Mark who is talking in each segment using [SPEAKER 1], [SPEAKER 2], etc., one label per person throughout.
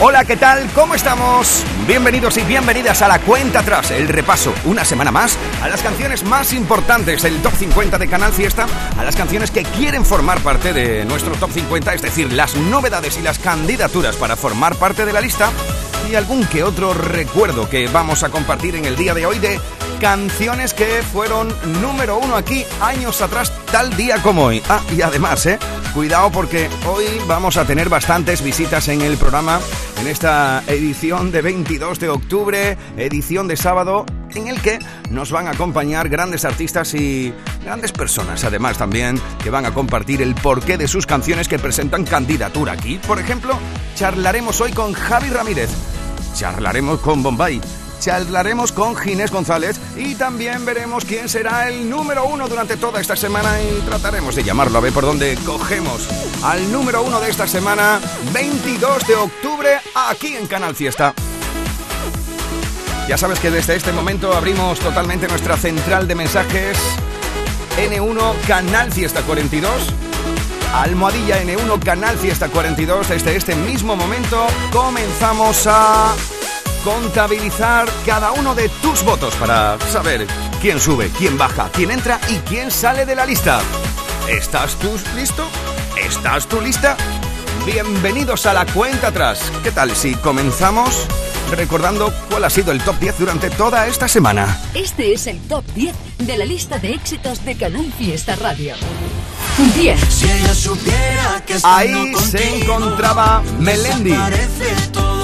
[SPEAKER 1] Hola, ¿qué tal? ¿Cómo estamos? Bienvenidos y bienvenidas a la cuenta atrás, el repaso, una semana más, a las canciones más importantes del Top 50 de Canal Fiesta, a las canciones que quieren formar parte de nuestro Top 50, es decir, las novedades y las candidaturas para formar parte de la lista, y algún que otro recuerdo que vamos a compartir en el día de hoy de canciones que fueron número uno aquí años atrás, tal día como hoy. Ah, y además, ¿eh? Cuidado porque hoy vamos a tener bastantes visitas en el programa, en esta edición de 22 de octubre, edición de sábado, en el que nos van a acompañar grandes artistas y grandes personas, además también, que van a compartir el porqué de sus canciones que presentan candidatura aquí. Por ejemplo, charlaremos hoy con Javi Ramírez, charlaremos con Bombay charlaremos con Ginés González y también veremos quién será el número uno durante toda esta semana y trataremos de llamarlo a ver por dónde cogemos al número uno de esta semana, 22 de octubre, aquí en Canal Fiesta. Ya sabes que desde este momento abrimos totalmente nuestra central de mensajes N1 Canal Fiesta 42. Almohadilla N1 Canal Fiesta 42. Desde este mismo momento comenzamos a contabilizar cada uno de tus votos para saber quién sube, quién baja, quién entra y quién sale de la lista. ¿Estás tú listo? ¿Estás tú lista? Bienvenidos a la cuenta atrás. ¿Qué tal si comenzamos recordando cuál ha sido el top 10 durante toda esta semana?
[SPEAKER 2] Este es el top 10 de la lista de éxitos de Canal Fiesta Radio. 10.
[SPEAKER 1] Si ella supiera que Ahí se encontraba Melendi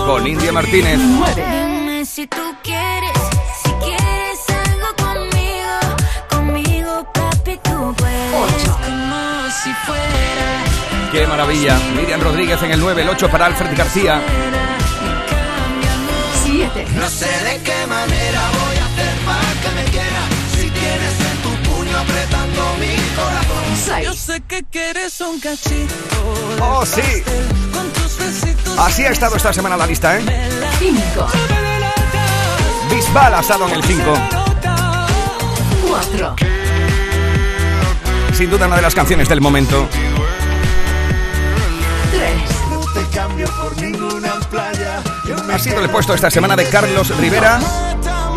[SPEAKER 1] con India Martínez.
[SPEAKER 3] 9. Si tú quieres, si quieres algo conmigo, conmigo, papi, tú puedes.
[SPEAKER 2] 8.
[SPEAKER 3] Como si fuera.
[SPEAKER 1] Qué maravilla. Miriam Rodríguez en el 9, el 8 para Alfred García.
[SPEAKER 2] 7.
[SPEAKER 4] No sé de qué manera voy a hacer para que me quiera. Si tienes en tu puño apretando mi corazón.
[SPEAKER 2] 6.
[SPEAKER 5] Yo sé que quieres un cachito.
[SPEAKER 1] Oh, sí.
[SPEAKER 5] Con tus besitos.
[SPEAKER 1] Así ha estado esta semana la lista, ¿eh?
[SPEAKER 2] 5.
[SPEAKER 1] Bisbal ha estado en el 5.
[SPEAKER 2] 4.
[SPEAKER 1] Sin duda una de las canciones del momento.
[SPEAKER 2] 3.
[SPEAKER 4] No te cambio por ninguna playa.
[SPEAKER 1] Ha sido el puesto esta semana de Carlos Rivera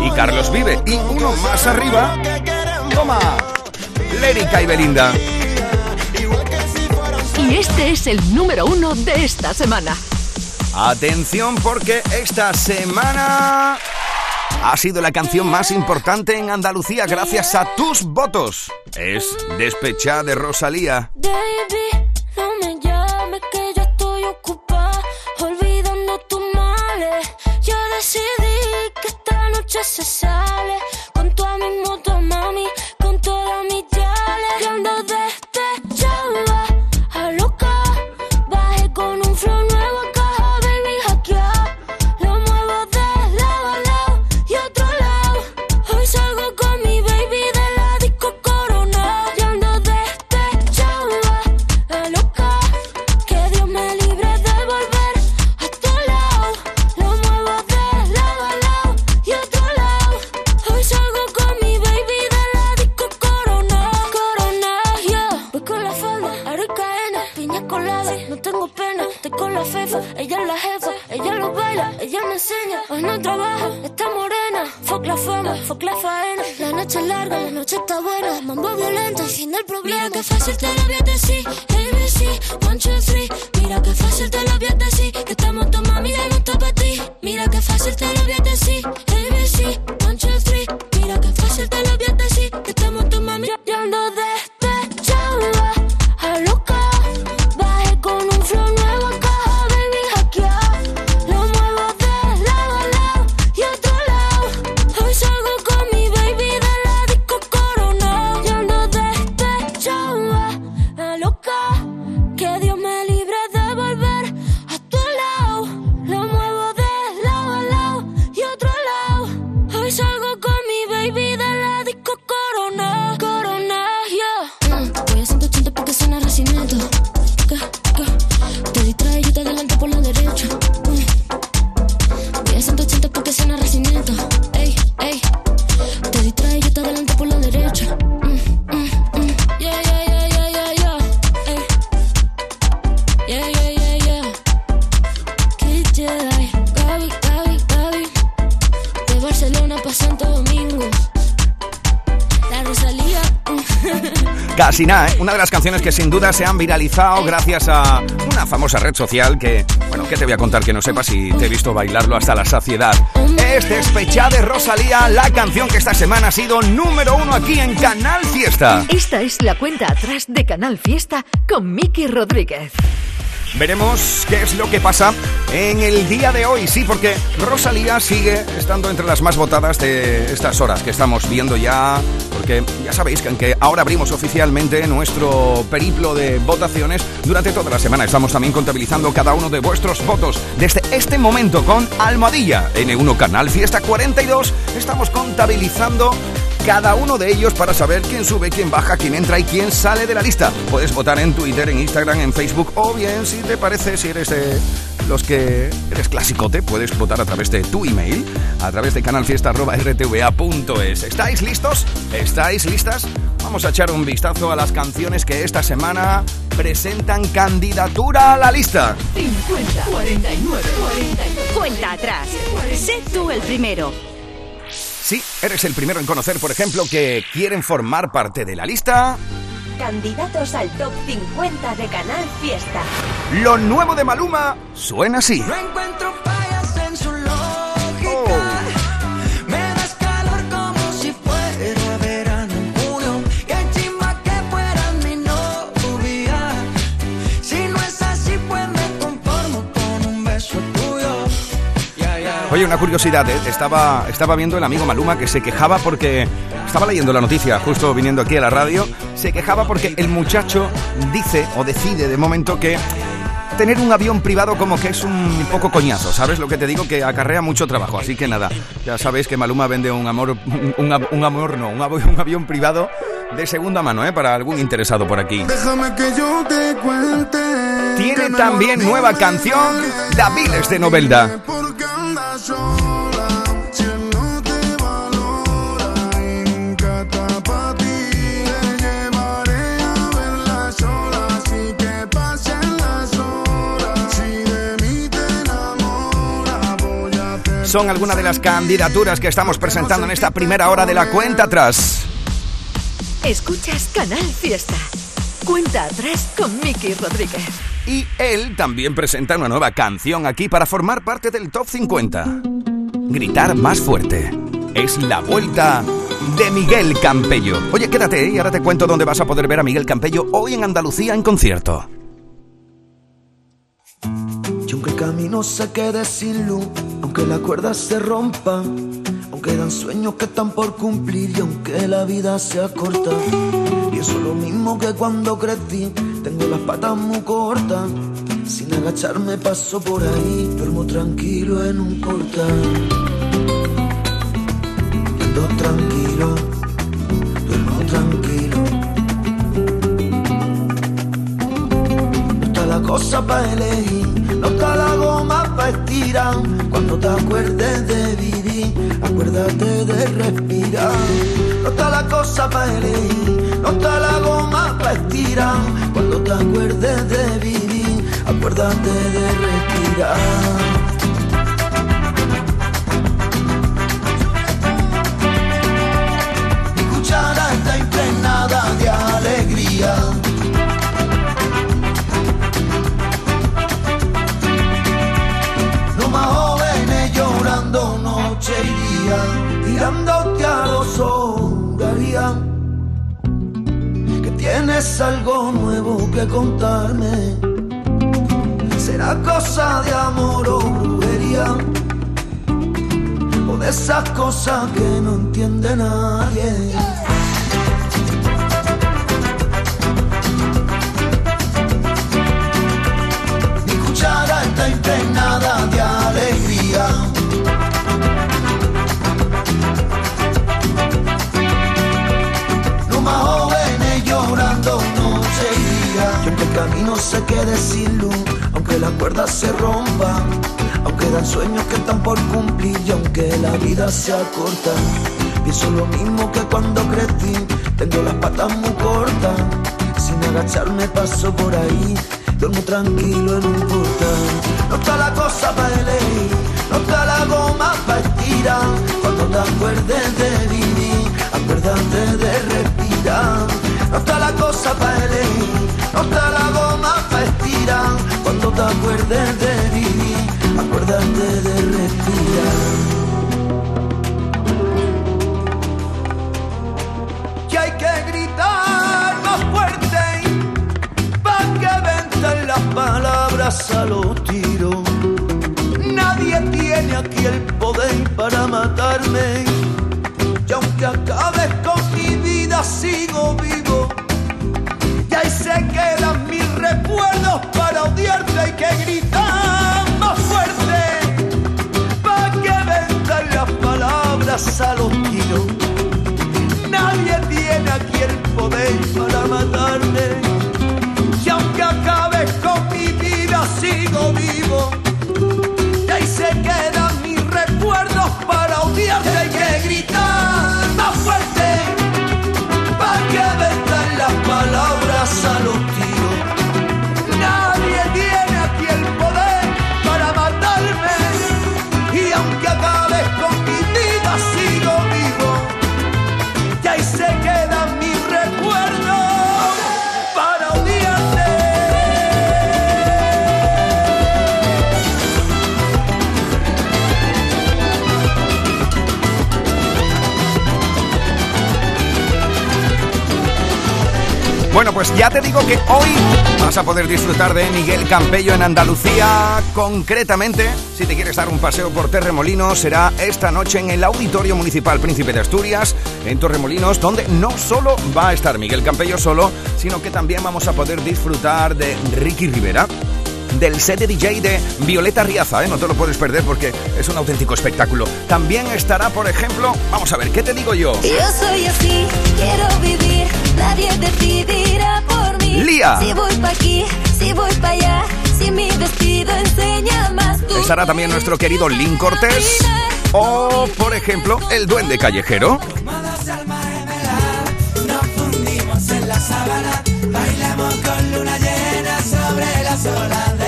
[SPEAKER 1] y Carlos Vive. Y uno más arriba. Toma. Lérica y Belinda.
[SPEAKER 2] Y este es el número 1 de esta semana.
[SPEAKER 1] Atención porque esta semana ha sido la canción más importante en Andalucía gracias a tus votos. Es Despechá de Rosalía.
[SPEAKER 3] Baby, esta con la falda, aricaena, piña colada. No tengo pena, estoy con la fefa. Ella es la jefa, ella lo baila, ella me enseña. Hoy no trabaja, está morena. Fuck la fama, fuck la faena. La noche es larga, la noche está buena. Mambo violento, el fin del problema. Mira que fácil te lo voy a decir. ABC, one, two, three. Mira que fácil te lo voy a. Que estamos tu mami, ya no está para ti. Mira que fácil te lo voy a.
[SPEAKER 1] Casi ¿eh? Una de las canciones que sin duda se han viralizado gracias a una famosa red social que, bueno, ¿qué te voy a contar que no sepas si te he visto bailarlo hasta la saciedad? Es Despechá de Rosalía, la canción que esta semana ha sido número uno aquí en Canal Fiesta.
[SPEAKER 2] Esta es la cuenta atrás de Canal Fiesta con Miki Rodríguez.
[SPEAKER 1] Veremos qué es lo que pasa en el día de hoy, sí, porque Rosalía sigue estando entre las más votadas de estas horas que estamos viendo ya, porque ya sabéis que aunque ahora abrimos oficialmente nuestro periplo de votaciones, durante toda la semana estamos también contabilizando cada uno de vuestros votos. Desde este momento con Almohadilla, N1 Canal Fiesta 42, estamos contabilizando cada uno de ellos para saber quién sube, quién baja, quién entra y quién sale de la lista. Puedes votar en Twitter, en Instagram, en Facebook o bien si te parece, si eres de los que eres clasicote, puedes votar a través de tu email, a través de canalfiesta.rtva.es. ¿Estáis listos? ¿Estáis listas? Vamos a echar un vistazo a las canciones que esta semana presentan candidatura a la lista.
[SPEAKER 2] 50, 49, 49.
[SPEAKER 6] Cuenta atrás. Sé tú el primero.
[SPEAKER 1] Si eres el primero en conocer, por ejemplo, que quieren formar parte de la lista.
[SPEAKER 7] Candidatos al top 50 de Canal Fiesta.
[SPEAKER 1] Lo nuevo de Maluma suena así.
[SPEAKER 5] No encuentro
[SPEAKER 1] Oye, una curiosidad, ¿eh? estaba, estaba viendo el amigo Maluma que se quejaba porque estaba leyendo la noticia justo viniendo aquí a la radio, se quejaba porque el muchacho dice o decide de momento que tener un avión privado como que es un poco coñazo, ¿sabes lo que te digo? Que acarrea mucho trabajo, así que nada, ya sabéis que Maluma vende un amor, un, un- un amor no, un avión, un avión privado de segunda mano, ¿eh? Para algún interesado por aquí.
[SPEAKER 4] Déjame que yo te cuente.
[SPEAKER 1] Tiene también nueva canción, Daviles de Novelda. Son algunas de las candidaturas que estamos presentando en esta primera hora de la cuenta atrás.
[SPEAKER 2] Escuchas Canal Fiesta. Cuenta atrás con Miki Rodríguez.
[SPEAKER 1] Y él también presenta una nueva canción aquí para formar parte del top 50. Gritar más fuerte. Es la vuelta de Miguel Campello. Oye, quédate y ahora te cuento dónde vas a poder ver a Miguel Campello hoy en Andalucía en concierto.
[SPEAKER 8] Y aunque el camino se quede sin luz, aunque la cuerda se rompa, aunque dan sueños que están por cumplir y aunque la vida sea corta, pienso lo mismo que cuando crecí, tengo las patas muy cortas, sin agacharme paso por ahí, duermo tranquilo en un portal. Y Ando tranquilo, duermo tranquilo. No está la cosa para elegir, no está Cuando te acuerdes de vivir, acuérdate de respirar. No está la cosa para elegir, no está la goma para estirar. Cuando te acuerdes de vivir, acuérdate de respirar. Tienes algo nuevo que contarme. Será cosa de amor o brujería. O de esas cosas que no entiende nadie. Mi cuchara está impregnada de aunque la cuerda se rompa, aunque dan sueños que están por cumplir y aunque la vida sea corta, pienso lo mismo que cuando crecí. Tengo las patas muy cortas, sin agacharme paso por ahí. Duermo tranquilo en un portal. No está la cosa para elegir, no está la goma para estirar. Cuando te acuerdes de vivir, acuérdate de respirar. No está la cosa
[SPEAKER 9] cuando te acuerdes de vivir, acuérdate de respirar.
[SPEAKER 8] que hay que gritar más fuerte para que ventan las palabras a los tiros. Nadie tiene aquí el poder para matarme. Y aunque acabes con mi vida, sigo vivo. Y ahí se quedan mis recuerdos para odiarte. Hay que gritar más fuerte para que ventan las palabras a los tiros. Nadie tiene aquí el poder para matarme. Y aunque acabes con mi vida, sigo vivo. Y ahí se
[SPEAKER 1] ya te digo que hoy vas a poder disfrutar de Miguel Campello en Andalucía. Concretamente, si te quieres dar un paseo por Terremolinos, será esta noche en el Auditorio Municipal Príncipe de Asturias, en Torremolinos, donde no solo va a estar Miguel Campello solo, sino que también vamos a poder disfrutar de Ricky Rivera del set de DJ de Violeta Riaza, ¿eh? no te lo puedes perder porque es un auténtico espectáculo. También estará, por ejemplo, vamos a ver, ¿qué te digo yo?
[SPEAKER 10] Yo soy así, quiero vivir, nadie decidirá por mí.
[SPEAKER 1] Lía.
[SPEAKER 10] Si voy pa' aquí, si voy pa' allá, si mi vestido enseña más tú.
[SPEAKER 1] Estará también nuestro querido Link Cortés o, por ejemplo, el Duende Callejero.
[SPEAKER 5] Nos fundimos en la sábana, bailamos con luna llena sobre las olas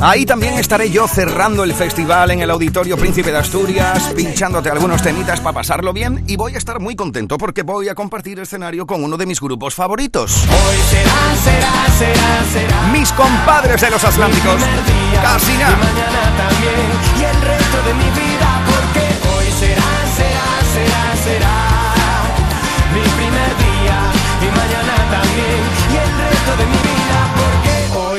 [SPEAKER 1] Ahí también estaré yo cerrando el festival en el Auditorio Príncipe de Asturias, pinchándote algunos temitas para pasarlo bien y voy a estar muy contento porque voy a compartir escenario con uno de mis grupos favoritos.
[SPEAKER 5] Hoy será, será, será, será.
[SPEAKER 1] Mis compadres de los Atlánticos. Casi
[SPEAKER 5] Y
[SPEAKER 1] nada.
[SPEAKER 5] mañana también, y el resto de mi vida, porque hoy será, será, será, será. Mi primer día, y mañana también, y el resto de mi vida,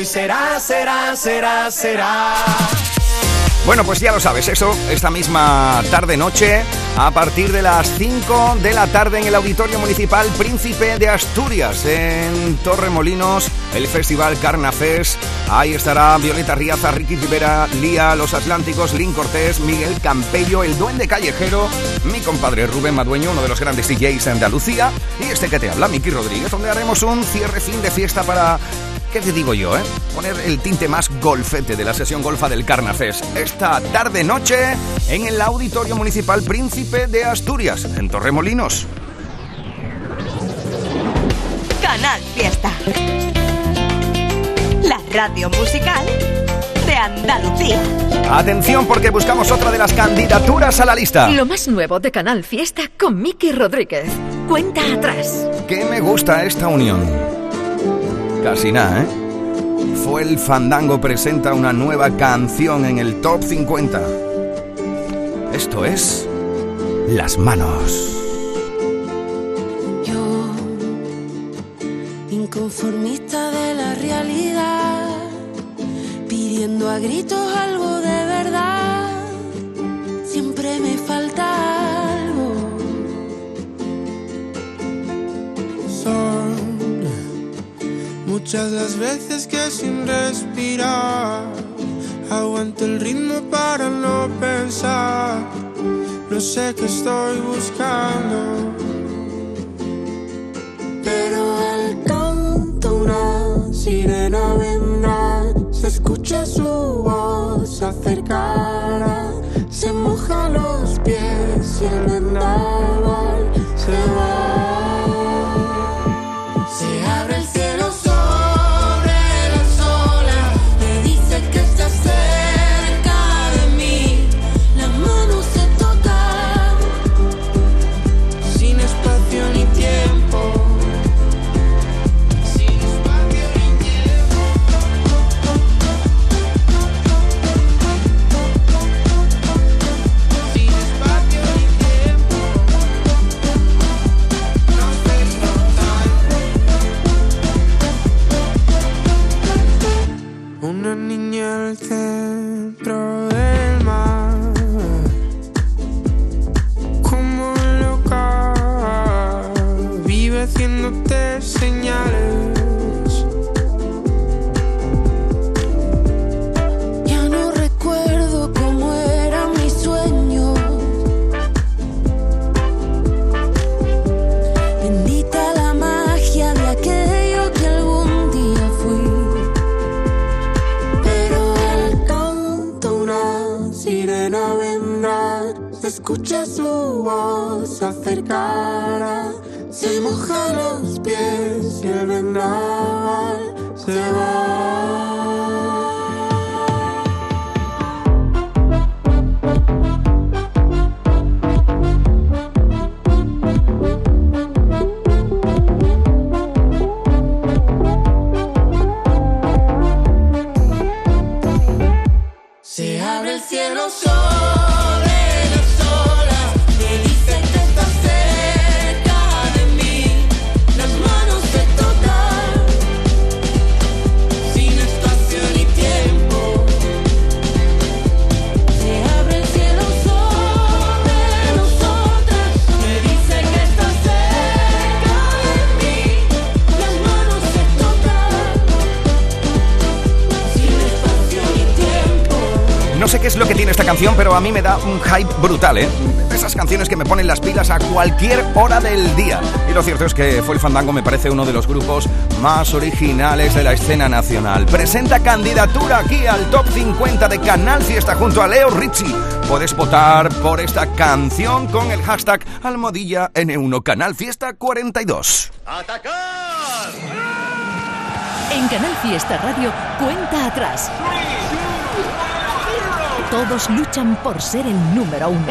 [SPEAKER 5] será, será, será, será.
[SPEAKER 1] Bueno, pues ya lo sabes, eso, esta misma tarde-noche, a partir de las 5 de la tarde en el Auditorio Municipal Príncipe de Asturias, en Torremolinos, el Festival Carnafest. Ahí estará Violeta Riaza, Ricky Rivera, Lía, Los Atlánticos, Lin Cortés, Miguel Campello, el Duende Callejero, mi compadre Rubén Madueño, uno de los grandes DJs de Andalucía, y este que te habla, Miki Rodríguez, donde haremos un cierre fin de fiesta para ¿Qué te digo yo, eh? Poner el tinte más golfete de la sesión golfa del Carnafest. Esta tarde-noche en el Auditorio Municipal Príncipe de Asturias, en Torremolinos.
[SPEAKER 11] Canal Fiesta. La radio musical de Andalucía.
[SPEAKER 1] Atención porque buscamos otra de las candidaturas a la lista.
[SPEAKER 2] Lo más nuevo de Canal Fiesta con Miki Rodríguez. Cuenta atrás.
[SPEAKER 1] ¿Qué me gusta esta unión? Casi nada, ¿eh? Fue el Fandango presenta una nueva canción en el Top 50. Esto es... Las manos.
[SPEAKER 10] Yo, inconformista de la realidad, pidiendo a gritos algo de verdad, siempre me falta
[SPEAKER 12] muchas las veces que sin respirar aguanto el ritmo para no pensar. No sé qué estoy buscando.
[SPEAKER 10] Pero al canto una sirena vendrá, se escucha su voz acercará, se moja los pies y el vendaval
[SPEAKER 1] esta canción, pero a mí me da un hype brutal, ¿eh? Esas canciones que me ponen las pilas a cualquier hora del día. Y lo cierto es que Fue el Fandango me parece uno de los grupos más originales de la escena nacional. Presenta candidatura aquí al Top 50 de Canal Fiesta junto a Leo Rizzi. Puedes votar por esta canción con el hashtag almohadilla N1 Canal Fiesta 42.
[SPEAKER 2] En Canal Fiesta Radio, cuenta atrás. Todos luchan por ser el número uno.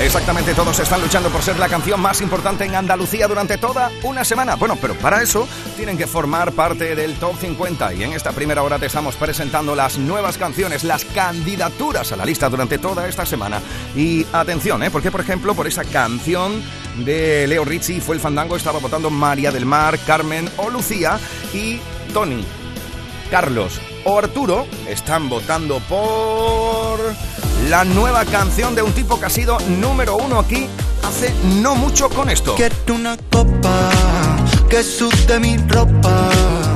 [SPEAKER 1] Exactamente, todos están luchando por ser la canción más importante en Andalucía durante toda una semana. Bueno, pero para eso tienen que formar parte del Top 50 y en esta primera hora te estamos presentando las nuevas canciones, las candidaturas a la lista durante toda esta semana. Y atención, ¿eh? Porque por ejemplo, por esa canción de Leo Rizzi fue el fandango, estaba votando María del Mar, Carmen o Lucía y Tony. Carlos o Arturo están votando por la nueva canción de un tipo que ha sido número uno aquí hace no mucho con esto.
[SPEAKER 5] Quiero una copa que sude mi ropa.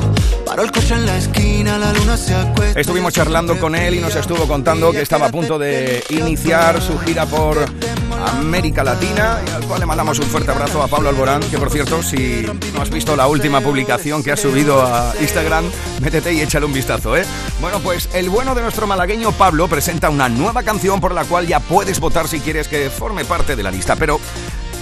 [SPEAKER 5] Paro el coche en la esquina, la luna se acuesta.
[SPEAKER 1] Estuvimos charlando con él y nos estuvo contando que estaba a punto de iniciar su gira por América Latina y al cual le mandamos un fuerte abrazo a Pablo Alborán, que por cierto, si no has visto la última publicación que ha subido a Instagram, métete y échale un vistazo, ¿eh? Bueno, pues el bueno de nuestro malagueño Pablo presenta una nueva canción por la cual ya puedes votar si quieres que forme parte de la lista, pero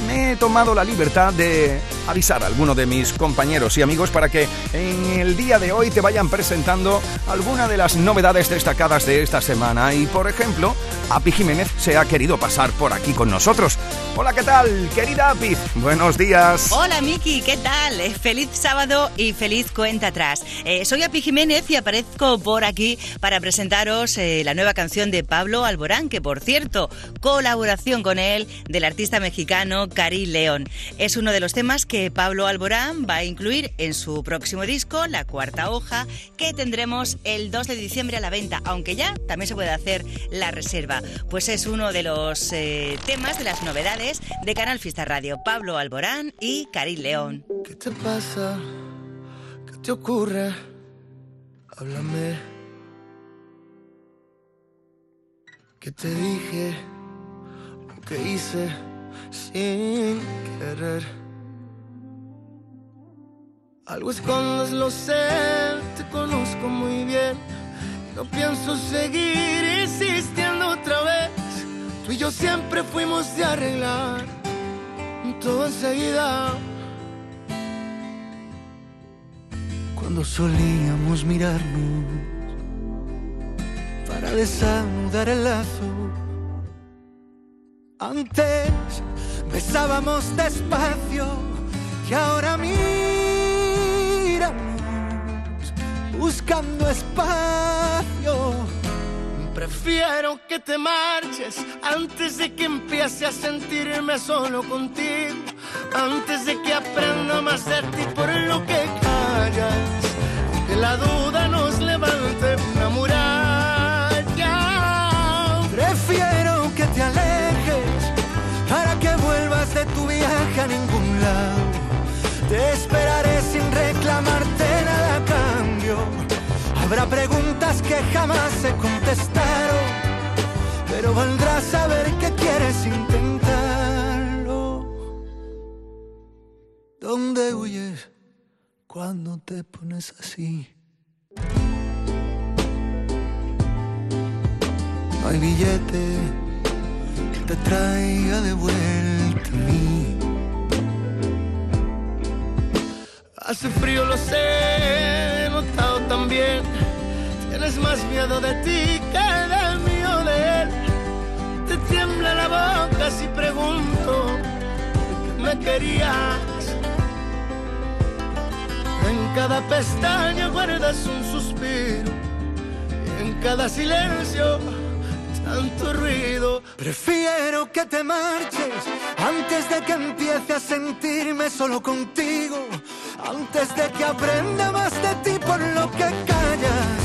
[SPEAKER 1] me he tomado la libertad de avisar a alguno de mis compañeros y amigos para que en el día de hoy te vayan presentando alguna de las novedades destacadas de esta semana. Y por ejemplo, Api Jiménez se ha querido pasar por aquí con nosotros. Hola, ¿qué tal, querida Api? Buenos días.
[SPEAKER 13] Hola Miki, ¿qué tal? Eh, Feliz sábado y feliz cuenta atrás. Eh, soy Api Jiménez y aparezco por aquí para presentaros eh, la nueva canción de Pablo Alborán, que por cierto, colaboración con él del artista mexicano Cari León. Es uno de los temas que Pablo Alborán va a incluir en su próximo disco, La Cuarta Hoja, que tendremos el 2 de diciembre a la venta, aunque ya también se puede hacer la reserva. Pues es uno de los eh, temas, de las novedades de Canal Fiesta Radio. Pablo Alborán y Cari León.
[SPEAKER 5] ¿Qué te pasa? ¿Qué te ocurre? Háblame. ¿Qué te dije? ¿Qué hice sin querer? Algo escondes, lo sé, te conozco muy bien. No pienso seguir insistiendo otra vez. Tú y yo siempre fuimos de arreglar todo enseguida. Cuando solíamos mirarnos para desanudar el lazo. Antes besábamos despacio y ahora buscando espacio. Prefiero que te marches antes de que empiece a sentirme solo contigo. Antes de que aprenda más de ti por lo que callas.
[SPEAKER 14] Jamás se contestaron. Pero valdrá saber que quieres intentarlo. ¿Dónde huyes cuando te pones así? No hay billete que te traiga de vuelta a mí. Hace frío, lo sé, he notado también. Tienes más miedo de ti que del mío de él. Te tiembla la boca si pregunto me querías. En cada pestaña guardas un suspiro. Y en cada silencio tanto ruido. Prefiero que te marches antes de que empiece a sentirme solo contigo. Antes de que aprenda más de ti por lo que callas.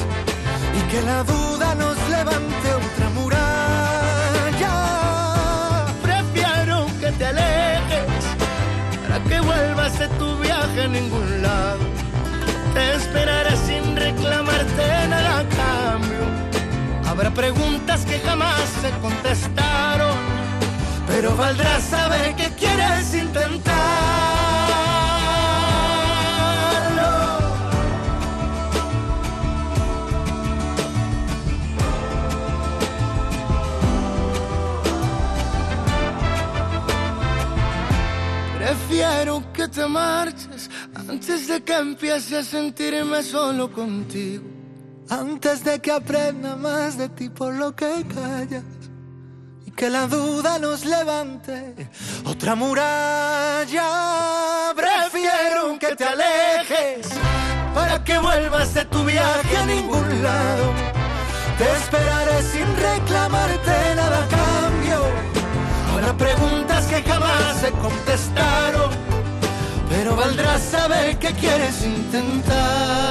[SPEAKER 14] Y que la duda nos levante otra muralla. Prefiero que te alejes para que vuelvas de tu viaje a ningún lado. Te esperaré sin reclamarte nada a cambio. Habrá preguntas que jamás se contestaron, pero valdrá saber que quieres intentarlo. Prefiero que te marches antes de que empiece a sentirme solo contigo. Antes de que aprenda más de ti por lo que callas y que la duda nos levante otra muralla. Prefiero que te alejes para que vuelvas de tu viaje a ningún lado. Te esperaré sin reclamarte nada a cambio. Habrá preguntas que jamás se contestaron, pero valdrá saber que quieres intentar.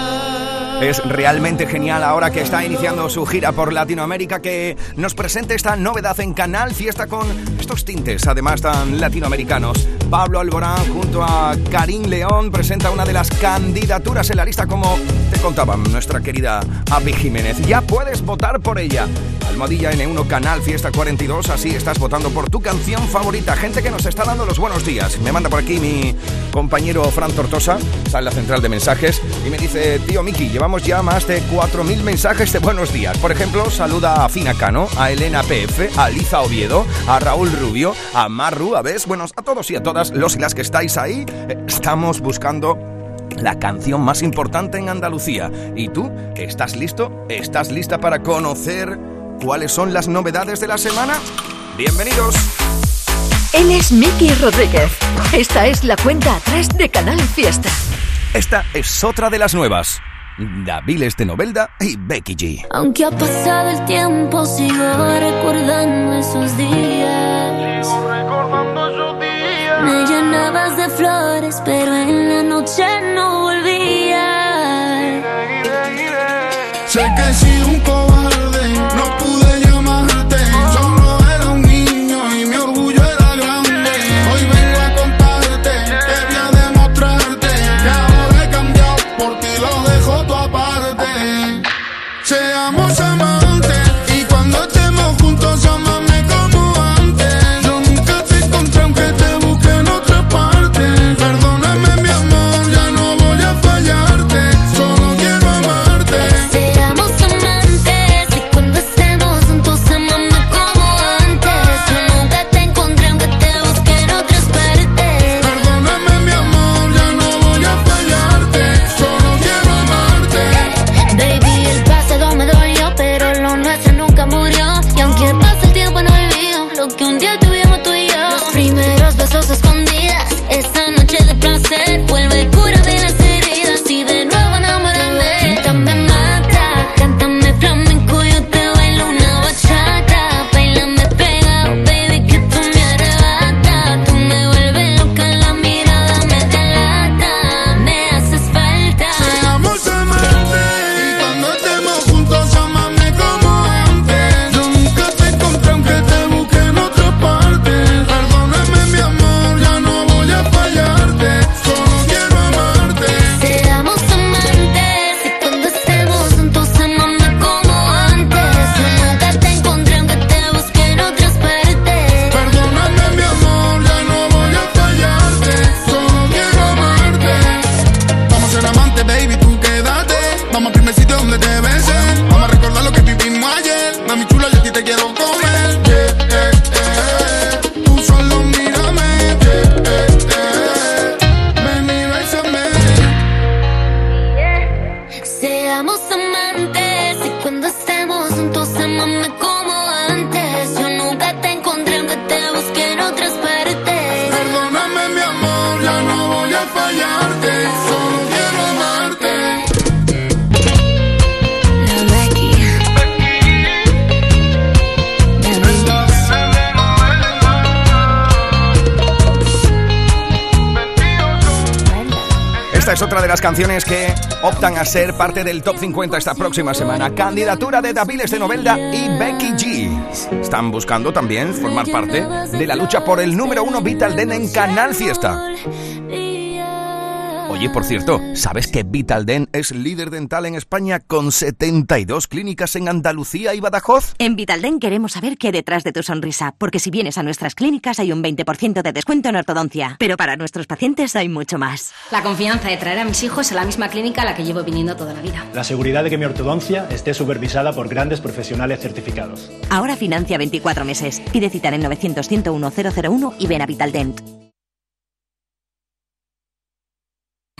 [SPEAKER 1] Es realmente genial ahora que está iniciando su gira por Latinoamérica que nos presente esta novedad en Canal Fiesta con estos tintes, además tan latinoamericanos. Pablo Alborán junto a Karim León presenta una de las candidaturas en la lista como te contaba nuestra querida Api Jiménez. Ya puedes votar por ella. Almohadilla N1 Canal Fiesta 42, así estás votando por tu canción favorita. Gente que nos está dando los buenos días. Me manda por aquí mi compañero Fran Tortosa, está la central de mensajes, y me dice, tío Miki, llevamos ya más de 4.000 mensajes de buenos días. Por ejemplo, saluda a Fina Cano, a Elena PF, a Liza Oviedo, a Raúl Rubio, a Marru, a Ves, bueno, a todos y a todas los y las que estáis ahí. Estamos buscando la canción más importante en Andalucía. ¿Y tú? ¿Estás listo? ¿Estás lista para conocer cuáles son las novedades de la semana? Bienvenidos.
[SPEAKER 2] Él es Miki Rodríguez. Esta es la cuenta atrás de Canal Fiesta.
[SPEAKER 1] Esta es otra de las nuevas. Daviles de Novelda y Becky G.
[SPEAKER 3] Aunque ha pasado el tiempo, sigo recordando esos días. Me llenabas de flores, pero en la noche no volvías.
[SPEAKER 4] Sé que he sido un
[SPEAKER 1] canciones que optan a ser parte del top 50 esta próxima semana. Candidatura de Daviles de Novelda y Becky G. Están buscando también formar parte de la lucha por el número uno Vital Den en Canal Fiesta. Oye, por cierto, ¿sabes que Vital Den es líder dental en España con 72 clínicas en Andalucía y Badajoz?
[SPEAKER 15] En Vitalden queremos saber qué hay detrás de tu sonrisa, porque si vienes a nuestras clínicas hay un 20% de descuento en ortodoncia, pero para nuestros pacientes hay mucho más.
[SPEAKER 16] La confianza de traer a mis hijos a la misma clínica a la que llevo viniendo toda la vida.
[SPEAKER 17] La seguridad de que mi ortodoncia esté supervisada por grandes profesionales certificados.
[SPEAKER 15] Ahora financia 24 meses. Pide cita en el 900 101 001 y ven a Vitaldent.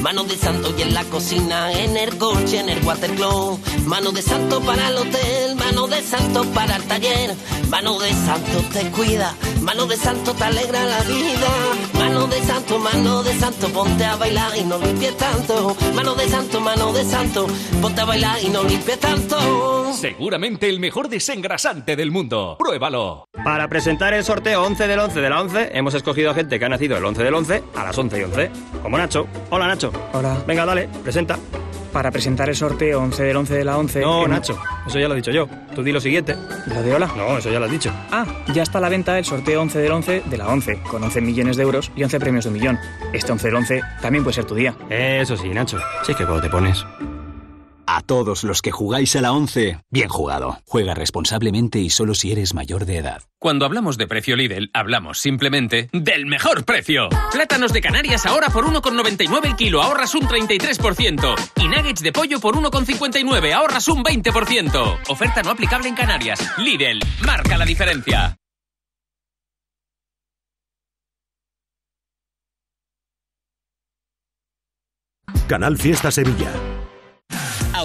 [SPEAKER 11] mano de santo y en la cocina, en el coche, en el watercloak, mano de santo para el hotel, mano de santo para el taller, mano de santo te cuida, mano de santo te alegra la vida, mano de santo, mano de santo, ponte a bailar y no limpies tanto, mano de santo, mano de santo, ponte a bailar y no limpies tanto.
[SPEAKER 18] Seguramente el mejor desengrasante del mundo. Pruébalo.
[SPEAKER 19] Para presentar el sorteo 11 del 11 de la 11, hemos escogido a gente que ha nacido el 11 del 11 a las 11 y 11. Como Nacho. Hola, Nacho.
[SPEAKER 20] Hola.
[SPEAKER 19] Venga, dale, presenta.
[SPEAKER 20] Para presentar el sorteo 11 del 11 de la 11...
[SPEAKER 19] No,
[SPEAKER 20] hemos-
[SPEAKER 19] Nacho, eso ya lo he dicho yo. Tú di lo siguiente.
[SPEAKER 20] ¿Lo de hola?
[SPEAKER 19] No, eso ya lo has dicho.
[SPEAKER 20] Ah, ya está a la venta el sorteo 11 del 11 de la 11, con 11 millones de euros y 11 premios de un millón. Este 11 del 11 también puede ser tu día.
[SPEAKER 19] Eso sí, Nacho. Sí que cuando te pones.
[SPEAKER 21] A todos los que jugáis a la 11, bien jugado. Juega responsablemente y solo si eres mayor de edad.
[SPEAKER 22] Cuando hablamos de precio Lidl, hablamos simplemente del mejor precio. Plátanos de Canarias ahora por 1,99 el kilo, ahorras un 33%. Y nuggets de pollo por 1,59, ahorras un 20%. Oferta no aplicable en Canarias. Lidl, marca la diferencia.
[SPEAKER 23] Canal Fiesta Sevilla.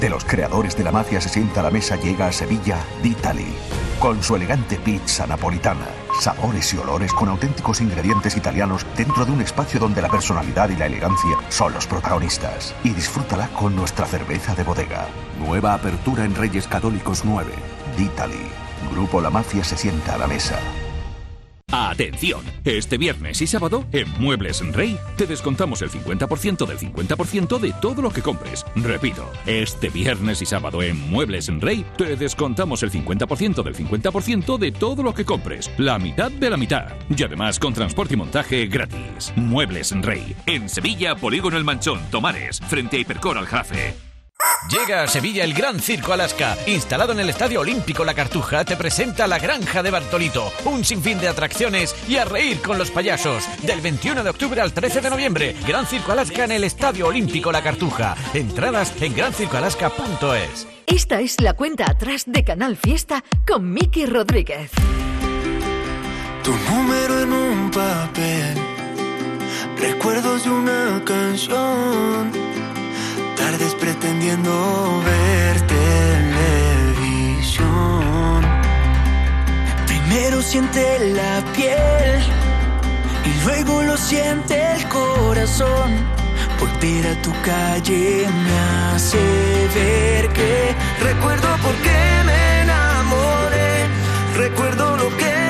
[SPEAKER 24] De los creadores de la mafia se sienta a la mesa llega a Sevilla D'Italy. Con su elegante pizza napolitana, sabores y olores con auténticos ingredientes italianos dentro de un espacio donde la personalidad y la elegancia son los protagonistas. Y disfrútala con nuestra cerveza de bodega. Nueva apertura en Reyes Católicos 9. D'Italy. Grupo La Mafia se sienta a la mesa.
[SPEAKER 18] Atención, este viernes y sábado en Muebles Rey te descontamos el 50% del 50% de todo lo que compres. Repito, este viernes y sábado en Muebles Rey te descontamos el 50% del 50% de todo lo que compres. La mitad de la mitad. Y además con transporte y montaje gratis. Muebles Rey. En Sevilla, Polígono El Manchón, Tomares, frente a Hipercor al Jarafe.
[SPEAKER 25] Llega a Sevilla el Gran Circo Alaska. Instalado en el Estadio Olímpico La Cartuja, te presenta la Granja de Bartolito. Un sinfín de atracciones y a reír con los payasos. Del 21 de octubre al 13 de noviembre. Gran Circo Alaska en el Estadio Olímpico La Cartuja. Entradas en grancircoalaska.es.
[SPEAKER 2] Esta es la cuenta atrás de Canal Fiesta con Miki Rodríguez.
[SPEAKER 5] Tu número en un papel, recuerdos de una canción, Tardes pretendiendo ver televisión. Primero siente la piel y luego lo siente el corazón. Volver a tu calle me hace ver que recuerdo por qué me enamoré, recuerdo lo que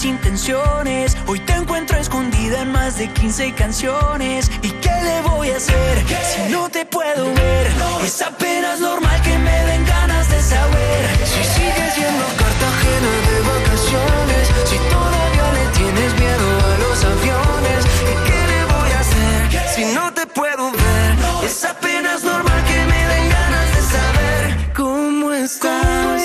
[SPEAKER 5] intenciones. Hoy te encuentro escondida en más de 15 canciones. ¿Y qué le voy a hacer si no te puedo ver? Es apenas normal que me den ganas de saber si sigues siendo Cartagena de vacaciones. Si todavía le tienes miedo a los aviones. ¿Y qué le voy a hacer si no te puedo ver? Es apenas normal que me den ganas de saber cómo estás.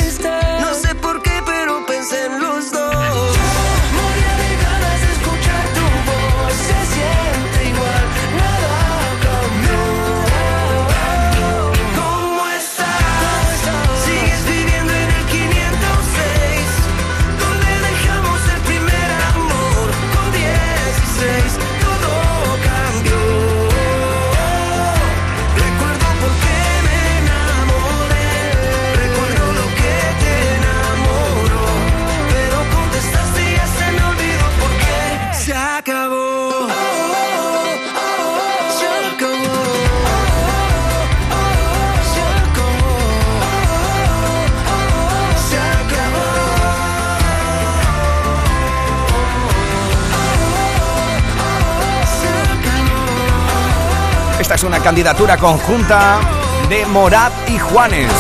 [SPEAKER 26] es una candidatura conjunta de Morat y Juanes.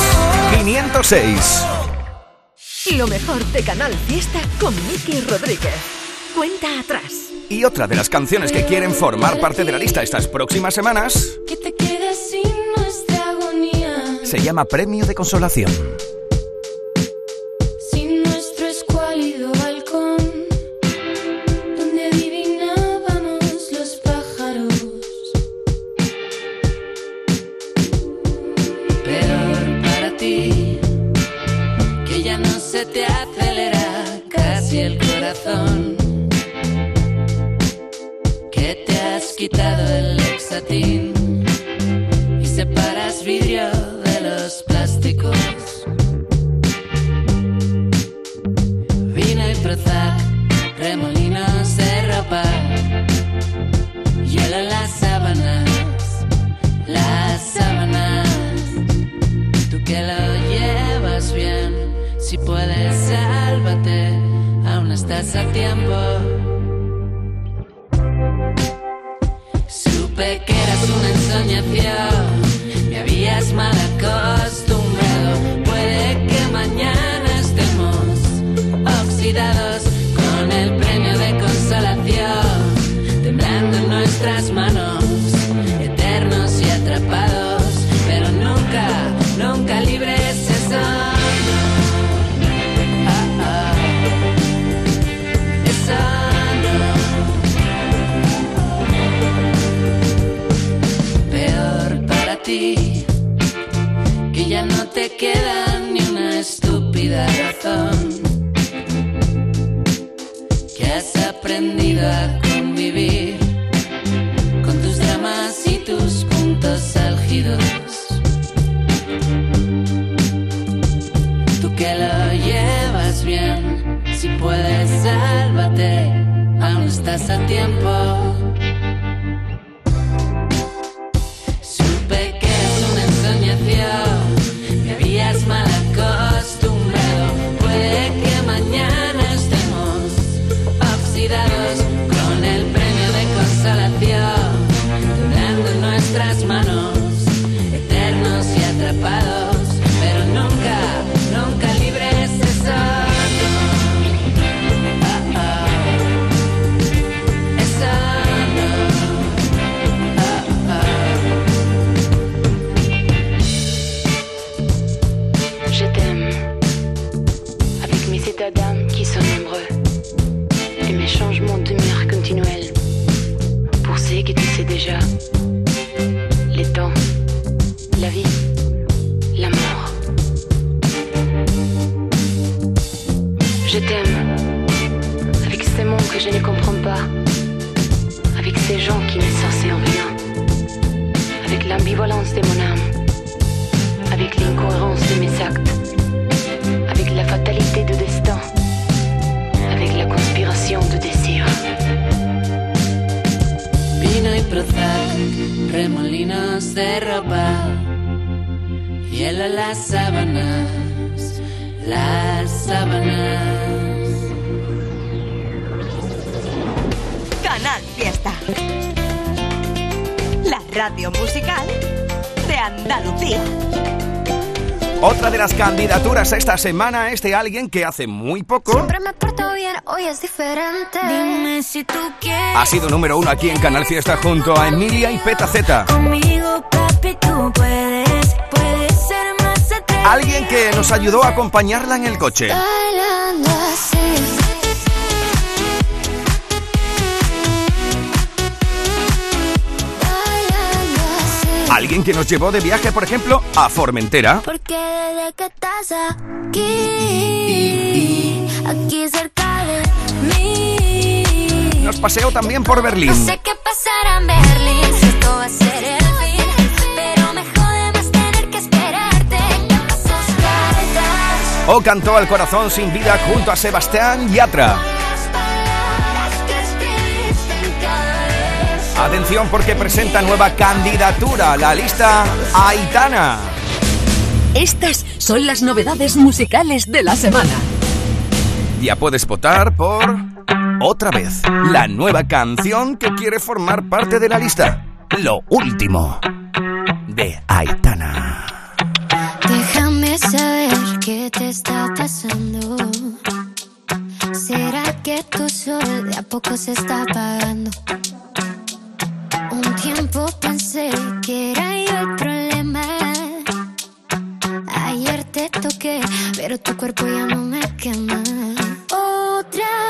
[SPEAKER 26] 506.
[SPEAKER 2] Lo mejor de Canal Fiesta con Miki Rodríguez. Cuenta atrás.
[SPEAKER 26] Y otra de las canciones que quieren formar parte de la lista estas próximas semanas.
[SPEAKER 3] Que te quedas sin nuestra agonía.
[SPEAKER 26] Se llama Premio de Consolación.
[SPEAKER 27] que lo llevas bien. Si puedes, sálvate, aún estás a tiempo.
[SPEAKER 1] Esta semana es de alguien que hace muy poco
[SPEAKER 28] Siempre me porto bien, hoy es diferente. Dime si tú quieres.
[SPEAKER 1] ha sido número uno aquí en Canal Fiesta junto a Emilia y Peta Z.
[SPEAKER 28] Conmigo, papi, tú puedes. Puedes ser más.
[SPEAKER 1] Alguien que nos ayudó a acompañarla en el coche. Alguien que nos llevó de viaje, por ejemplo, a Formentera.
[SPEAKER 28] Porque desde que estás aquí, aquí cerca de mí,
[SPEAKER 1] Nos paseó también por Berlín.
[SPEAKER 28] no sé qué pasará en Berlín, si esto va a ser el fin, pero me jode más tener que esperarte que pasos cartas.
[SPEAKER 1] O cantó al corazón sin vida junto a Sebastián Yatra. Atención porque presenta nueva candidatura a la lista Aitana.
[SPEAKER 2] Estas son las novedades musicales de la semana.
[SPEAKER 1] Ya puedes votar por otra vez la nueva canción que quiere formar parte de la lista. Lo último de Aitana.
[SPEAKER 28] Déjame saber qué te está pasando. ¿Será que tu sol de a poco se está apagando? Pensé que era yo el problema. Ayer te toqué, pero tu cuerpo ya no me quema. Otra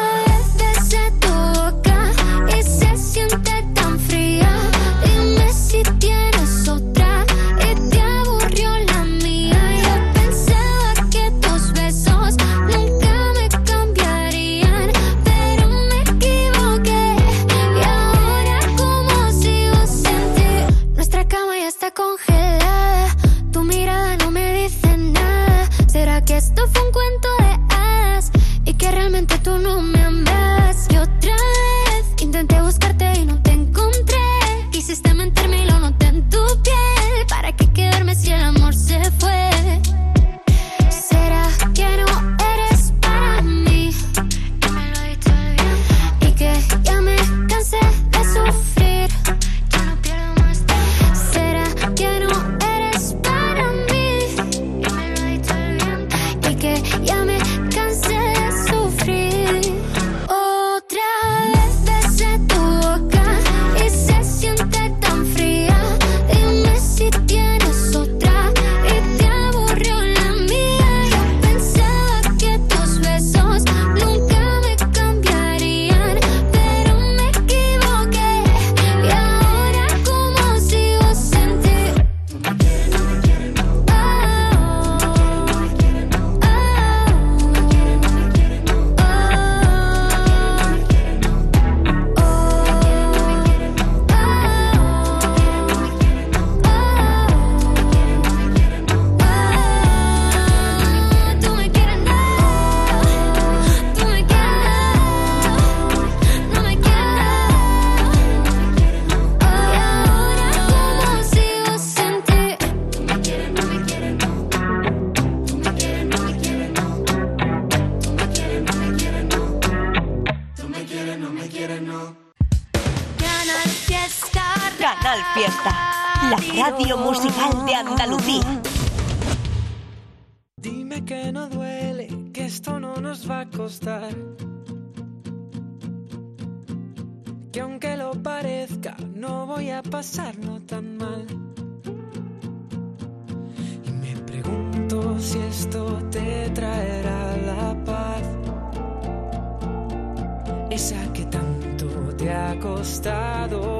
[SPEAKER 28] que
[SPEAKER 29] aunque lo parezca, no voy a pasarlo tan mal. Y me pregunto si esto te traerá la paz, esa que tanto te ha costado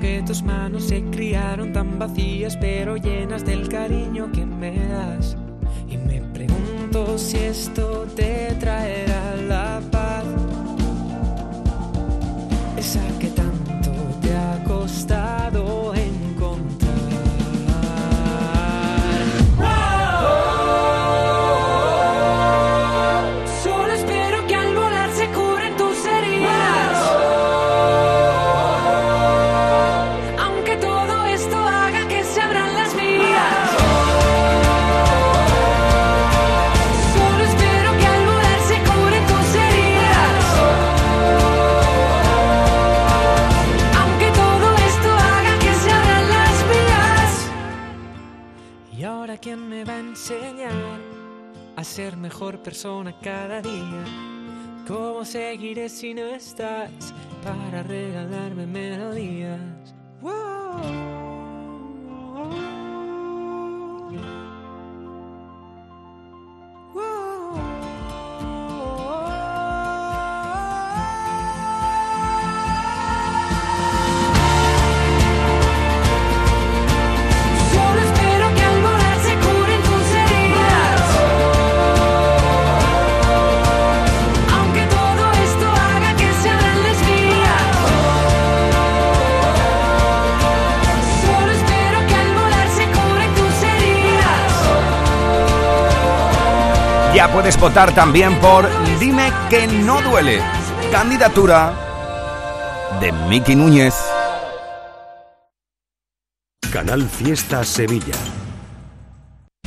[SPEAKER 29] que tus manos se criaron tan vacías, pero llenas del cariño que me das. Y me pregunto si esto te traerá mejor persona cada día? ¿Cómo seguiré si no estás para regalarme melodías? Solo
[SPEAKER 1] puedes votar también por Dime que no duele. Candidatura de Miki Núñez.
[SPEAKER 24] Canal Fiesta Sevilla.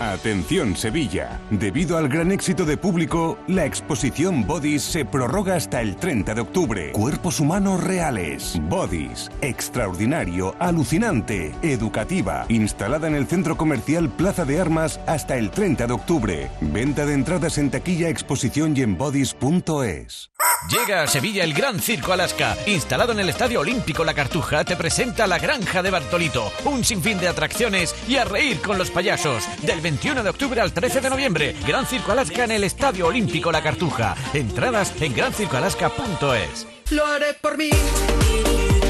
[SPEAKER 30] Atención Sevilla, debido al gran éxito de público, la exposición Bodies se prorroga hasta el 30 de octubre. Cuerpos humanos reales. Bodies, extraordinario, alucinante, educativa, instalada en el centro comercial Plaza de Armas hasta el 30 de octubre. Venta de entradas en taquilla, exposición y en bodies.es.
[SPEAKER 31] Llega a Sevilla el Gran Circo Alaska. Instalado en el Estadio Olímpico La Cartuja, te presenta la Granja de Bartolito. Un sinfín de atracciones y a reír con los payasos. Del 21 de octubre al 13 de noviembre. Gran Circo Alaska en el Estadio Olímpico La Cartuja. Entradas en grancircoalaska.es.
[SPEAKER 29] Lo haré por mí,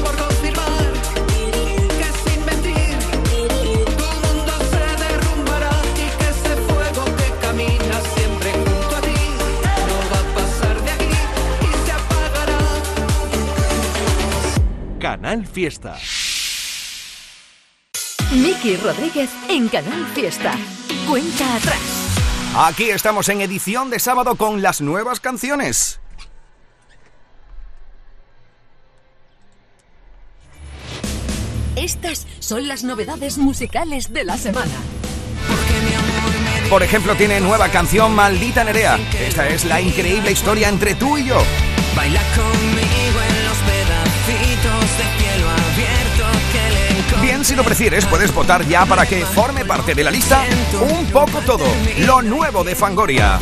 [SPEAKER 29] por confirmar que sin mentir tu mundo se derrumbará y que ese fuego que camina siempre junto a ti no va a pasar de aquí y se apagará.
[SPEAKER 24] Canal Fiesta.
[SPEAKER 2] Miki Rodríguez en Canal Fiesta. Cuenta atrás.
[SPEAKER 1] Aquí estamos en edición de sábado con las nuevas canciones.
[SPEAKER 2] Estas son las novedades musicales de la semana.
[SPEAKER 1] Por ejemplo, tiene nueva canción Maldita Nerea. Esta es la increíble historia entre tú y yo.
[SPEAKER 29] Baila conmigo
[SPEAKER 1] Bien, si lo prefieres, puedes votar ya para que forme parte de la lista un poco todo. Lo nuevo de Fangoria.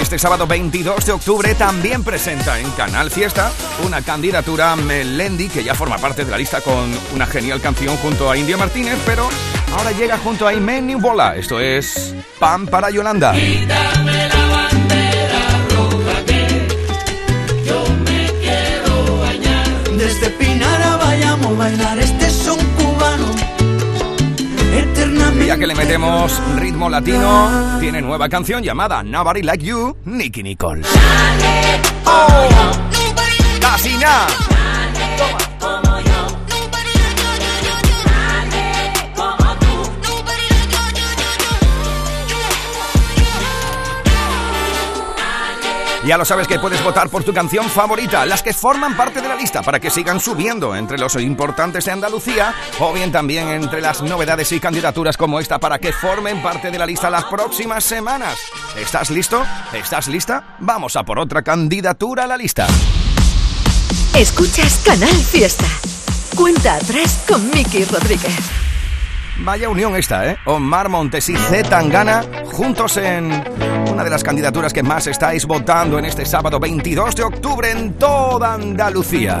[SPEAKER 1] Este sábado 22 de octubre también presenta en Canal Fiesta una candidatura Melendi que ya forma parte de la lista con una genial canción junto a India Martínez, pero Ahora llega junto a Imen Bola. Esto es Pan para Yolanda.
[SPEAKER 29] Desde Pinara vayamos a bailar este son cubano. Eternamente.
[SPEAKER 1] Ya que le metemos ritmo latino, tiene nueva canción llamada Nobody Like You, Nicky Nicole. Dale, oh, no. Ya lo sabes que puedes votar por tu canción favorita, las que forman parte de la lista, para que sigan subiendo entre los importantes de Andalucía, o bien también entre las novedades y candidaturas como esta, para que formen parte de la lista las próximas semanas. ¿Estás listo? ¿Estás lista? Vamos a por otra candidatura a la lista.
[SPEAKER 2] Escuchas Canal Fiesta. Cuenta atrás con Miki Rodríguez.
[SPEAKER 1] Vaya unión esta, ¿eh? Omar Montes y Z Tangana juntos en una de las candidaturas que más estáis votando en este sábado 22 de octubre en toda Andalucía.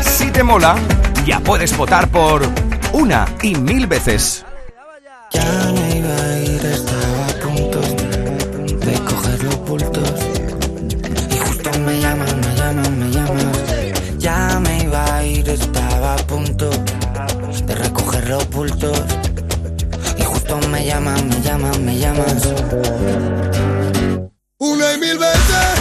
[SPEAKER 1] Si te mola, ya puedes votar por una y mil veces.
[SPEAKER 32] Ya me iba a ir, estaba a punto de coger. De recoger los bultos. Y justo me llaman, me llaman, me llamas.
[SPEAKER 4] Una y mil veces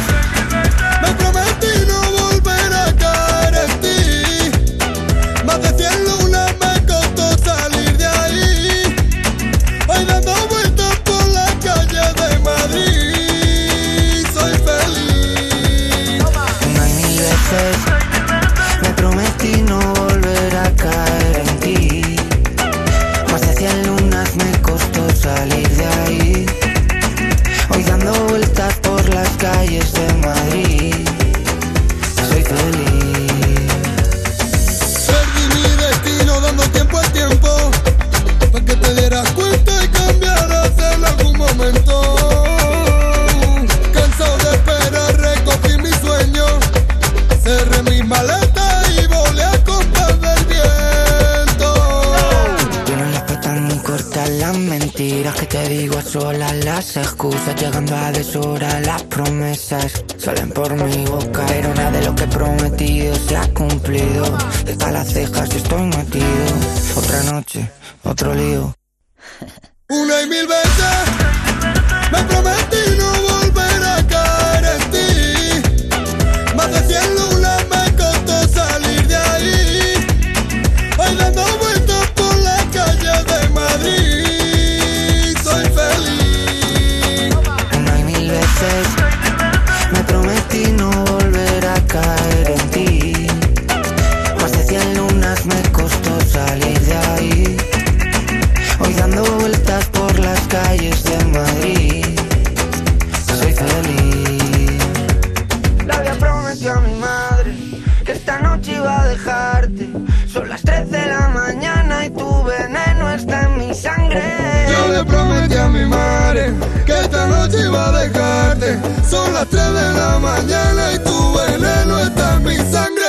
[SPEAKER 32] solas, las excusas llegando a deshora, las promesas salen por mi boca, pero nada de lo que he prometido se ha cumplido. Desde las cejas estoy metido. Otra noche, otro lío.
[SPEAKER 4] Una y mil veces me prometí
[SPEAKER 32] Son las 3 de la mañana y tu veneno está en mi sangre.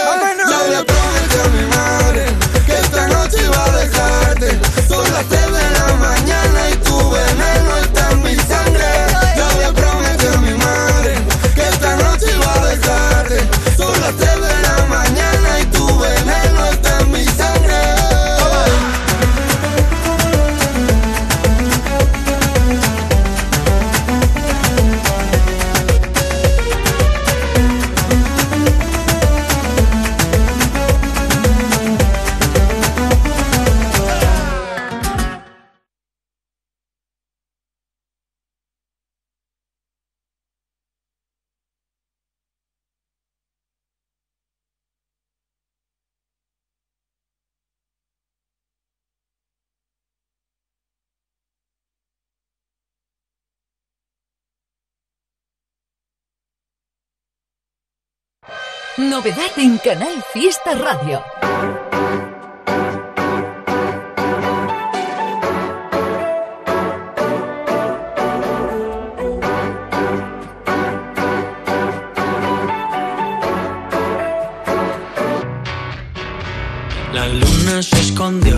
[SPEAKER 2] Novedad en Canal Fiesta Radio.
[SPEAKER 32] La luna se escondió,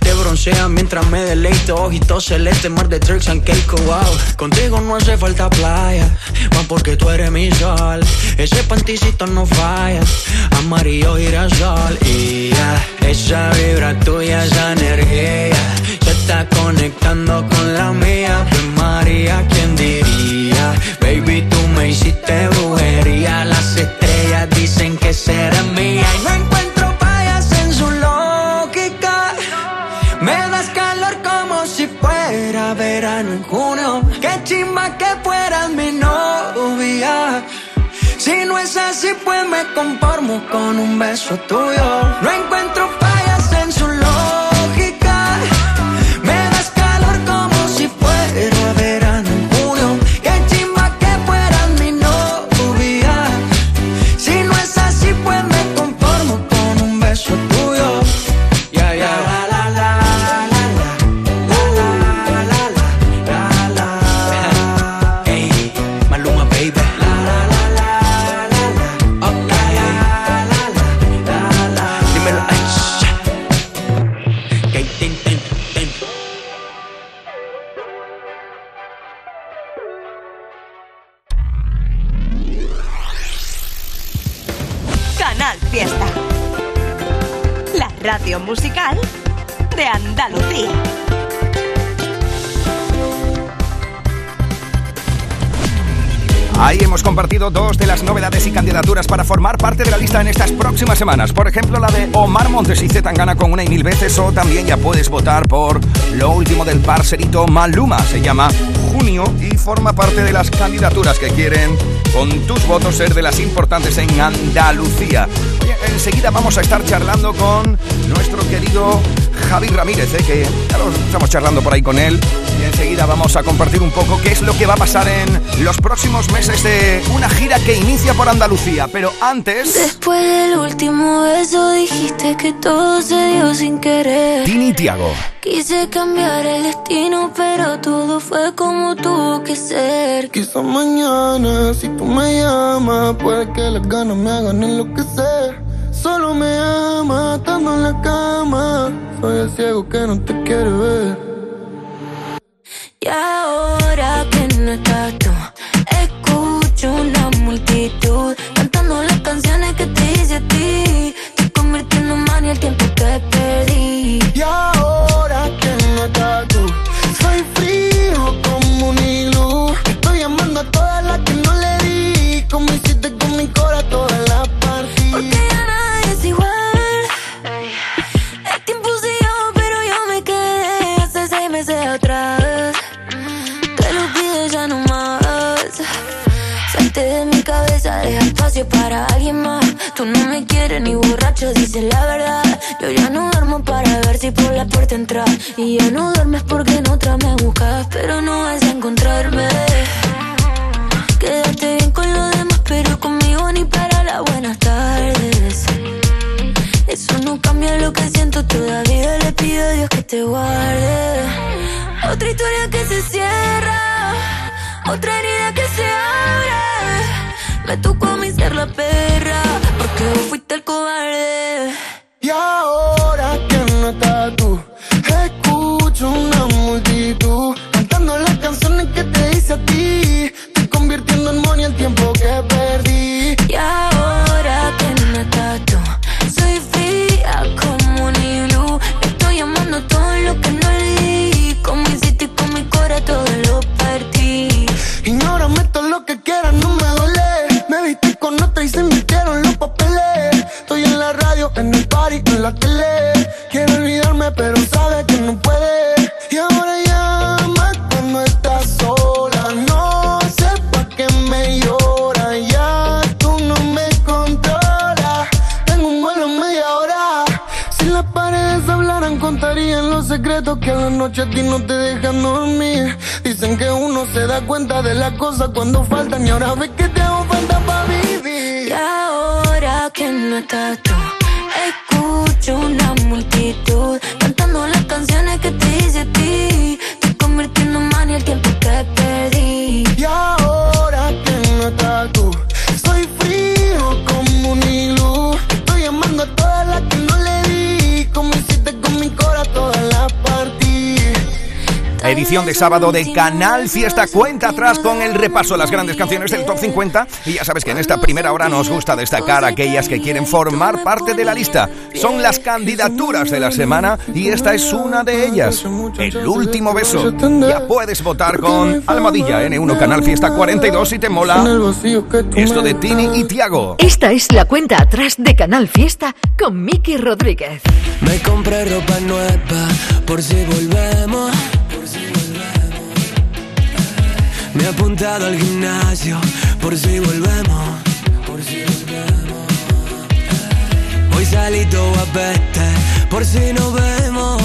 [SPEAKER 32] te
[SPEAKER 33] bronceas mientras me deleito. Ojitos celeste, mar de tricks and cake, wow. Contigo no hace falta playa, más porque tú eres mi sol. Ese panticito no falla, amarillo girasol. Y ya, esa vibra tuya, esa energía, se está conectando con la mía. Pues María, ¿quién diría? Baby, tú me hiciste brujería. Las así, pues me conformo con un beso tuyo. No encuentro fallas
[SPEAKER 1] dos de las novedades y candidaturas para formar parte de la lista en estas próximas semanas. Por ejemplo, la de Omar Montes y Zetangana con una y mil veces. O también ya puedes votar por lo último del parcerito Maluma. Se llama Junio y forma parte de las candidaturas que quieren, con tus votos, ser de las importantes en Andalucía. Oye, enseguida vamos a estar charlando con nuestro querido Javi Ramírez, ¿eh? que ya lo estamos charlando por ahí con él. Y enseguida vamos a compartir un poco qué es lo que va a pasar en los próximos meses de una gira que inicia por Andalucía. Pero antes...
[SPEAKER 3] Después del último beso dijiste que todo se dio sin querer.
[SPEAKER 1] Tini Tiago.
[SPEAKER 3] Quise cambiar el destino, pero todo fue como tuvo que ser.
[SPEAKER 34] Quizá mañana, si tú me llamas, puede que las ganas me hagan enloquecer. Solo me ama estando en la cama. Soy el ciego que no te quiere ver.
[SPEAKER 3] Y ahora que no estás tú, escucho una multitud cantando las canciones que te hice a ti. Te convirtiendo en mania el tiempo que perdí.
[SPEAKER 34] Y
[SPEAKER 3] para alguien más. Tú no me quieres ni borracho, dices la verdad. Yo ya no duermo para ver si por la puerta entras. Y ya no duermes porque en otra me buscas, pero no vas a encontrarme. Quédate bien con los demás, pero conmigo ni para las buenas tardes. Eso no cambia lo que siento, todavía le pido a Dios que te guarde. Otra historia que se cierra, otra herida que se abre. Me tocó a la perra, porque vos fuiste el cobarde.
[SPEAKER 34] Y ahora que
[SPEAKER 1] sábado de Canal Fiesta cuenta atrás con el repaso de las grandes canciones del Top 50 y ya sabes que en esta primera hora nos gusta destacar aquellas que quieren formar parte de la lista. Son las candidaturas de la semana y esta es una de ellas. El último beso. Ya puedes votar con Almadilla N1 Canal Fiesta 42 si te mola esto de Tini y Tiago.
[SPEAKER 2] Esta es la cuenta atrás de Canal Fiesta con Miki Rodríguez.
[SPEAKER 33] Me compré ropa nueva por si volvemos. Me he apuntado al gimnasio por si volvemos. Hoy salí todo guapete por si nos vemos.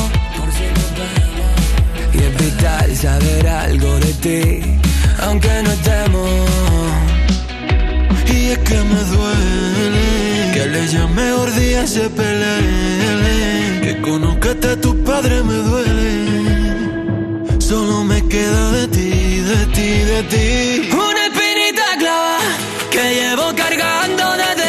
[SPEAKER 33] Y es vital saber algo de ti, aunque no estemos. Y es que me duele que le llame se pelee. Que conozcate a tu padre me duele. Solo me queda de de ti, de ti. Una espinita clava que llevo cargando desde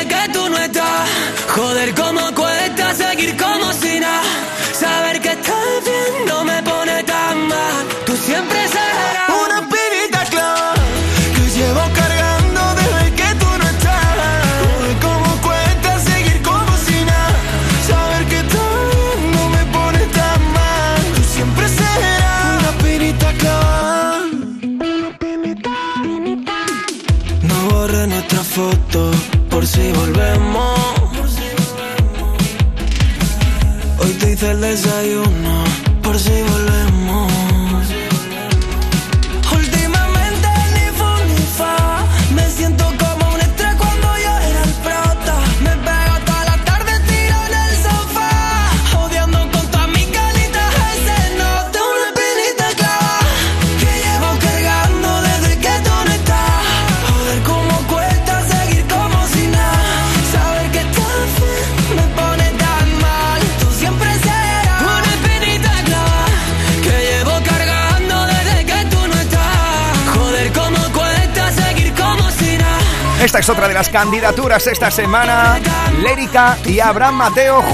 [SPEAKER 1] es otra de las candidaturas esta semana. Lérica y Abraham Mateo juntos.